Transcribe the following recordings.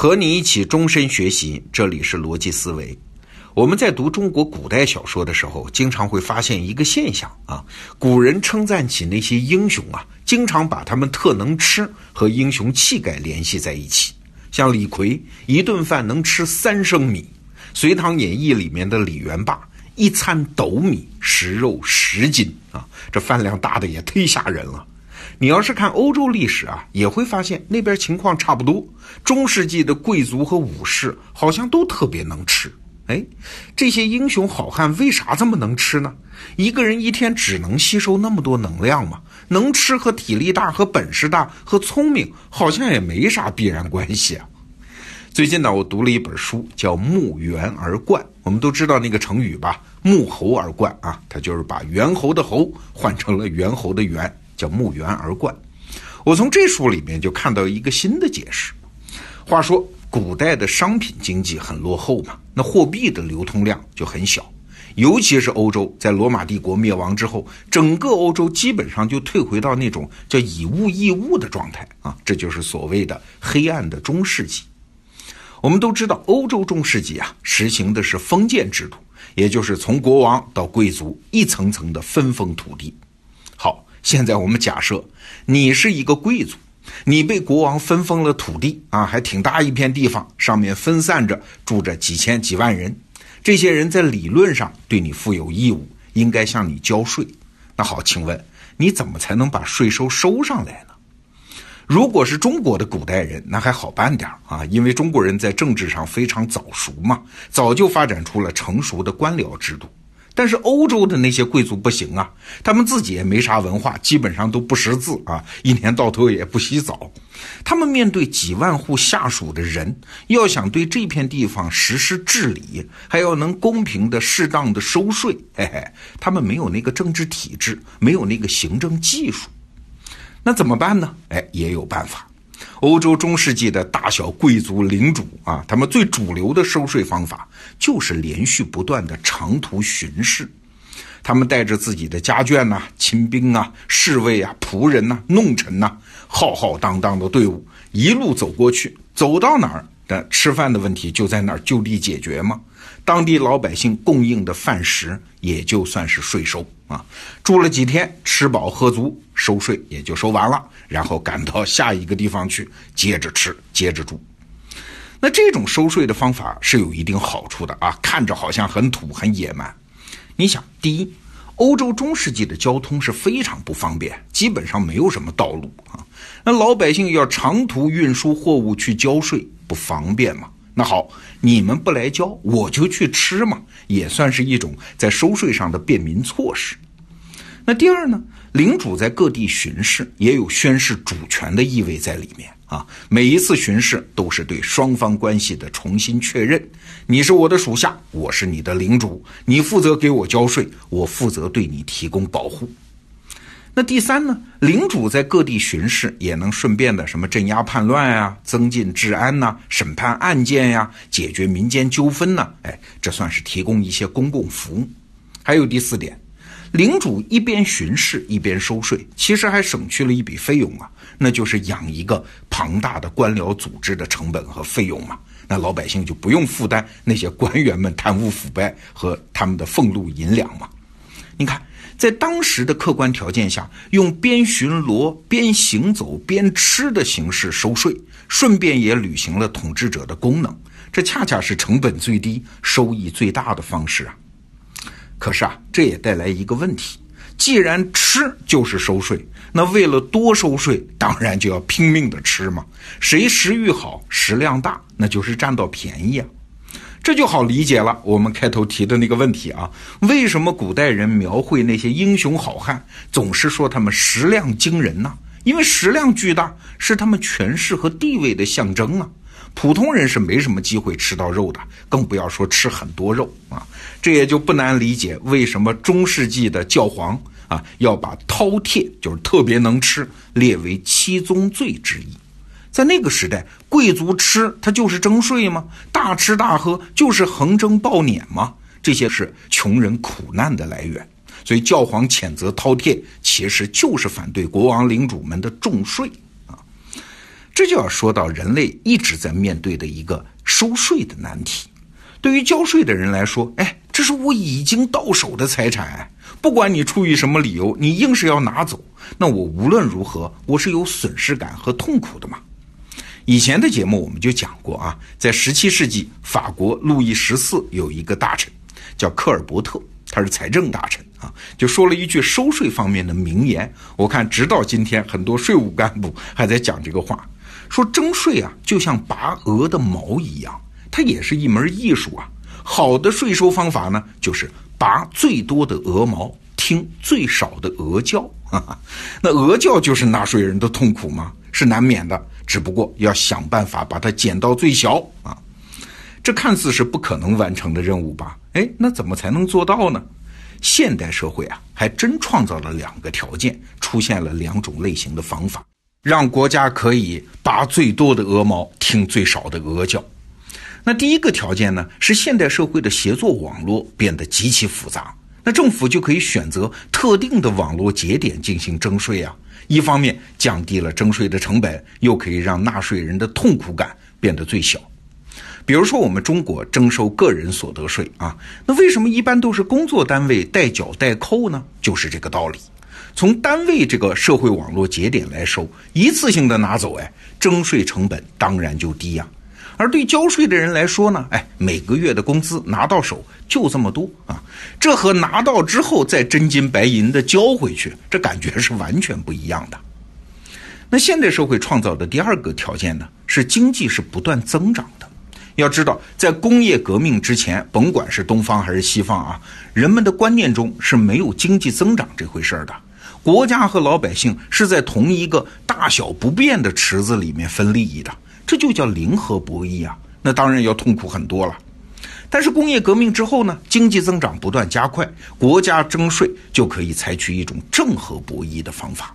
和你一起终身学习，这里是逻辑思维。我们在读中国古代小说的时候，经常会发现一个现象啊，古人称赞起那些英雄啊，经常把他们特能吃和英雄气概联系在一起。像李逵一顿饭能吃三升米，《隋唐演义》里面的李元霸一餐斗米食肉十斤啊，这饭量大的也忒吓人了。你要是看欧洲历史啊，也会发现那边情况差不多。中世纪的贵族和武士好像都特别能吃。哎，这些英雄好汉为啥这么能吃呢？一个人一天只能吸收那么多能量吗？能吃和体力大、和本事大、和聪明好像也没啥必然关系啊。最近呢，我读了一本书，叫《木猿而冠》。我们都知道那个成语吧，“木猴而冠”啊，它就是把猿猴的猴换成了猿猴的猿。叫木源而冠，我从这书里面就看到一个新的解释。话说，古代的商品经济很落后嘛，那货币的流通量就很小，尤其是欧洲，在罗马帝国灭亡之后，整个欧洲基本上就退回到那种叫以物易物的状态啊，这就是所谓的黑暗的中世纪。我们都知道，欧洲中世纪啊，实行的是封建制度，也就是从国王到贵族一层层的分封土地。现在我们假设你是一个贵族，你被国王分封了土地啊，还挺大一片地方，上面分散着住着几千几万人，这些人在理论上对你负有义务，应该向你交税。那好，请问你怎么才能把税收收上来呢？如果是中国的古代人，那还好办点啊，因为中国人在政治上非常早熟嘛，早就发展出了成熟的官僚制度。但是欧洲的那些贵族不行啊，他们自己也没啥文化，基本上都不识字啊，一年到头也不洗澡。他们面对几万户下属的人，要想对这片地方实施治理，还要能公平的、适当的收税，嘿嘿，他们没有那个政治体制，没有那个行政技术，那怎么办呢？哎，也有办法。欧洲中世纪的大小贵族领主啊，他们最主流的收税方法就是连续不断的长途巡视。他们带着自己的家眷呐、亲兵啊、侍卫啊、仆人呐、弄臣呐，浩浩荡荡的队伍一路走过去，走到哪儿的吃饭的问题就在那儿就地解决嘛？当地老百姓供应的饭食也就算是税收啊，住了几天，吃饱喝足，收税也就收完了，然后赶到下一个地方去，接着吃，接着住。那这种收税的方法是有一定好处的啊，看着好像很土很野蛮。你想，第一，欧洲中世纪的交通是非常不方便，基本上没有什么道路啊，那老百姓要长途运输货物去交税，不方便嘛？那好，你们不来交，我就去吃嘛，也算是一种在收税上的便民措施。那第二呢，领主在各地巡视，也有宣示主权的意味在里面啊。每一次巡视都是对双方关系的重新确认。你是我的属下，我是你的领主，你负责给我交税，我负责对你提供保护。那第三呢？领主在各地巡视，也能顺便的什么镇压叛乱呀、增进治安呐、审判案件呀、解决民间纠纷呐。哎，这算是提供一些公共服务。还有第四点，领主一边巡视一边收税，其实还省去了一笔费用啊，那就是养一个庞大的官僚组织的成本和费用嘛。那老百姓就不用负担那些官员们贪污腐败和他们的俸禄银两嘛。你看。在当时的客观条件下，用边巡逻边行走边吃的形式收税，顺便也履行了统治者的功能，这恰恰是成本最低、收益最大的方式啊！可是啊，这也带来一个问题：既然吃就是收税，那为了多收税，当然就要拼命的吃嘛。谁食欲好、食量大，那就是占到便宜啊。这就好理解了。我们开头提的那个问题啊，为什么古代人描绘那些英雄好汉，总是说他们食量惊人呢？因为食量巨大是他们权势和地位的象征啊。普通人是没什么机会吃到肉的，更不要说吃很多肉啊。这也就不难理解为什么中世纪的教皇啊要把饕餮，就是特别能吃，列为七宗罪之一。在那个时代，贵族吃他就是征税吗？大吃大喝就是横征暴敛吗？这些是穷人苦难的来源。所以教皇谴责饕餮，其实就是反对国王领主们的重税。这就要说到人类一直在面对的一个收税的难题。对于交税的人来说，哎，这是我已经到手的财产，不管你出于什么理由，你硬是要拿走，那我无论如何，我是有损失感和痛苦的嘛。以前的节目我们就讲过啊，在十七世纪，法国路易十四有一个大臣叫科尔伯特，他是财政大臣啊，就说了一句收税方面的名言。我看直到今天，很多税务干部还在讲这个话，说征税啊，就像拔鹅的毛一样，它也是一门艺术啊。好的税收方法呢，就是拔最多的鹅毛，听最少的鹅叫。那鹅叫就是纳税人的痛苦吗？是难免的。只不过要想办法把它减到最小啊，这看似是不可能完成的任务吧？哎，那怎么才能做到呢？现代社会啊，还真创造了两个条件，出现了两种类型的方法，让国家可以拔最多的鹅毛，听最少的鹅叫。那第一个条件呢，是现代社会的协作网络变得极其复杂，那政府就可以选择特定的网络节点进行征税啊。一方面降低了征税的成本，又可以让纳税人的痛苦感变得最小。比如说，我们中国征收个人所得税啊，那为什么一般都是工作单位代缴代扣呢？就是这个道理。从单位这个社会网络节点来收，一次性的拿走，哎，征税成本当然就低呀。而对交税的人来说呢，哎，每个月的工资拿到手就这么多啊，这和拿到之后再真金白银的交回去，这感觉是完全不一样的。那现代社会创造的第二个条件呢，是经济是不断增长的。要知道，在工业革命之前，甭管是东方还是西方啊，人们的观念中是没有经济增长这回事儿的。国家和老百姓是在同一个大小不变的池子里面分利益的。这就叫零和博弈啊，那当然要痛苦很多了。但是工业革命之后呢，经济增长不断加快，国家征税就可以采取一种正和博弈的方法。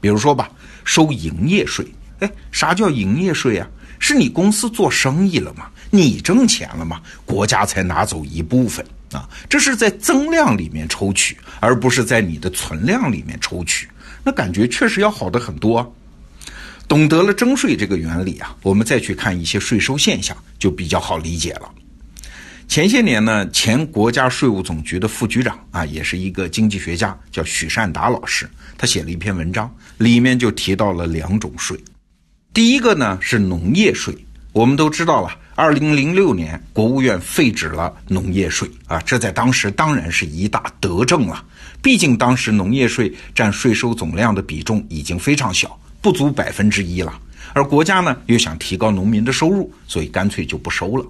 比如说吧，收营业税。哎，啥叫营业税啊？是你公司做生意了吗？你挣钱了吗？国家才拿走一部分啊。这是在增量里面抽取，而不是在你的存量里面抽取。那感觉确实要好的很多。懂得了征税这个原理啊，我们再去看一些税收现象，就比较好理解了。前些年呢，前国家税务总局的副局长啊，也是一个经济学家，叫许善达老师，他写了一篇文章，里面就提到了两种税。第一个呢是农业税，我们都知道了，二零零六年国务院废止了农业税啊，这在当时当然是一大德政了，毕竟当时农业税占税收总量的比重已经非常小。不足百分之一了，而国家呢又想提高农民的收入，所以干脆就不收了。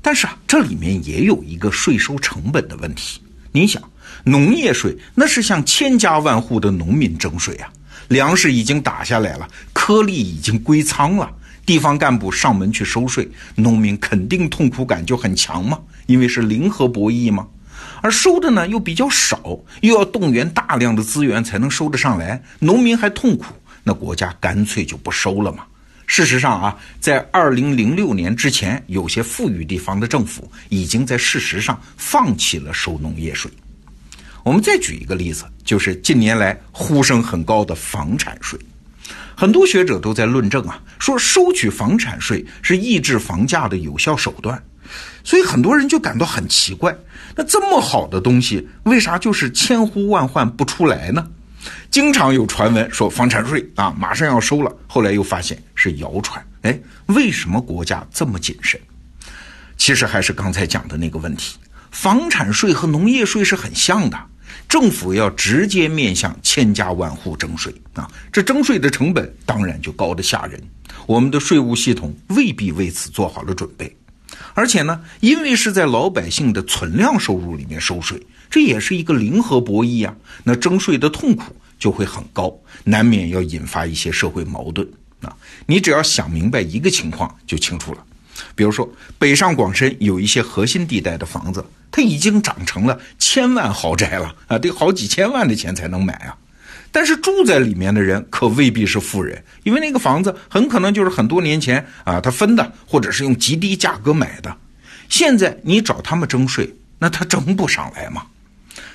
但是啊，这里面也有一个税收成本的问题。你想，农业税那是向千家万户的农民征税啊，粮食已经打下来了，颗粒已经归仓了，地方干部上门去收税，农民肯定痛苦感就很强嘛，因为是零和博弈嘛。而收的呢又比较少，又要动员大量的资源才能收得上来，农民还痛苦。那国家干脆就不收了嘛。事实上啊，在二零零六年之前，有些富裕地方的政府已经在事实上放弃了收农业税。我们再举一个例子，就是近年来呼声很高的房产税。很多学者都在论证啊，说收取房产税是抑制房价的有效手段。所以很多人就感到很奇怪，那这么好的东西，为啥就是千呼万唤不出来呢？经常有传闻说房产税啊马上要收了，后来又发现是谣传。哎，为什么国家这么谨慎？其实还是刚才讲的那个问题，房产税和农业税是很像的，政府要直接面向千家万户征税啊，这征税的成本当然就高得吓人。我们的税务系统未必为此做好了准备，而且呢，因为是在老百姓的存量收入里面收税。这也是一个零和博弈啊，那征税的痛苦就会很高，难免要引发一些社会矛盾啊。你只要想明白一个情况就清楚了，比如说北上广深有一些核心地带的房子，它已经长成了千万豪宅了啊，得好几千万的钱才能买啊。但是住在里面的人可未必是富人，因为那个房子很可能就是很多年前啊他分的，或者是用极低价格买的。现在你找他们征税，那他征不上来嘛。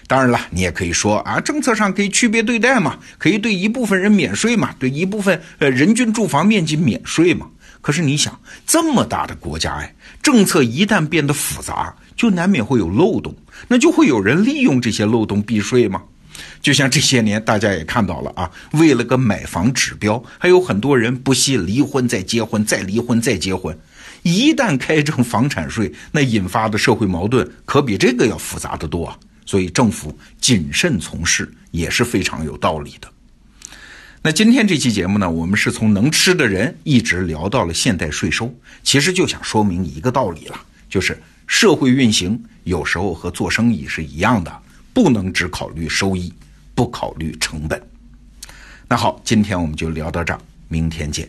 当然了，你也可以说啊，政策上可以区别对待嘛，可以对一部分人免税嘛，对一部分呃人均住房面积免税嘛。可是你想，这么大的国家哎，政策一旦变得复杂，就难免会有漏洞，那就会有人利用这些漏洞避税吗？就像这些年大家也看到了啊，为了个买房指标，还有很多人不惜离婚再结婚，再离婚再结婚。一旦开征房产税，那引发的社会矛盾可比这个要复杂的多啊。所以政府谨慎从事也是非常有道理的。那今天这期节目呢，我们是从能吃的人一直聊到了现代税收，其实就想说明一个道理了，就是社会运行有时候和做生意是一样的，不能只考虑收益，不考虑成本。那好，今天我们就聊到这儿，明天见。